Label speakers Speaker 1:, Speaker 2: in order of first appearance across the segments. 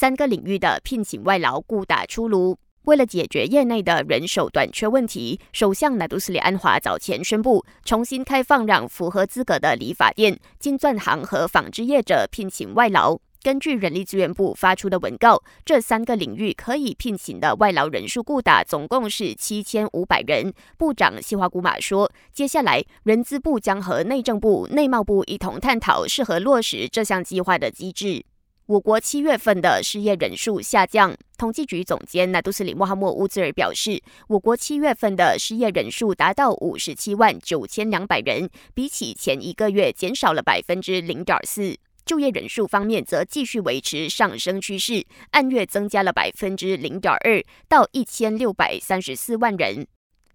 Speaker 1: 三个领域的聘请外劳顾打出炉。为了解决业内的人手短缺问题，首相纳杜斯里安华早前宣布重新开放，让符合资格的理发店、金钻行和纺织业者聘请外劳。根据人力资源部发出的文告，这三个领域可以聘请的外劳人数固打总共是七千五百人。部长西华古马说，接下来人资部将和内政部、内贸部一同探讨适合落实这项计划的机制。我国七月份的失业人数下降。统计局总监纳杜斯里莫哈默乌兹尔表示，我国七月份的失业人数达到五十七万九千两百人，比起前一个月减少了百分之零点四。就业人数方面则继续维持上升趋势，按月增加了百分之零点二，到一千六百三十四万人。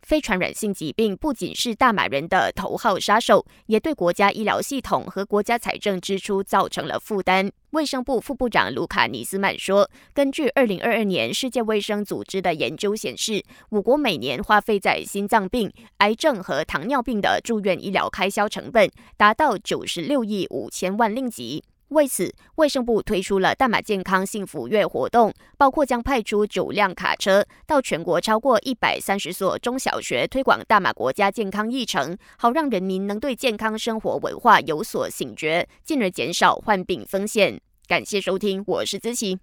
Speaker 1: 非传染性疾病不仅是大马人的头号杀手，也对国家医疗系统和国家财政支出造成了负担。卫生部副部长卢卡尼斯曼说：“根据二零二二年世界卫生组织的研究显示，我国每年花费在心脏病、癌症和糖尿病的住院医疗开销成本达到九十六亿五千万令吉。”为此，卫生部推出了大马健康幸福月活动，包括将派出九辆卡车到全国超过一百三十所中小学推广大马国家健康议程，好让人民能对健康生活文化有所醒觉，进而减少患病风险。感谢收听，我是资琪。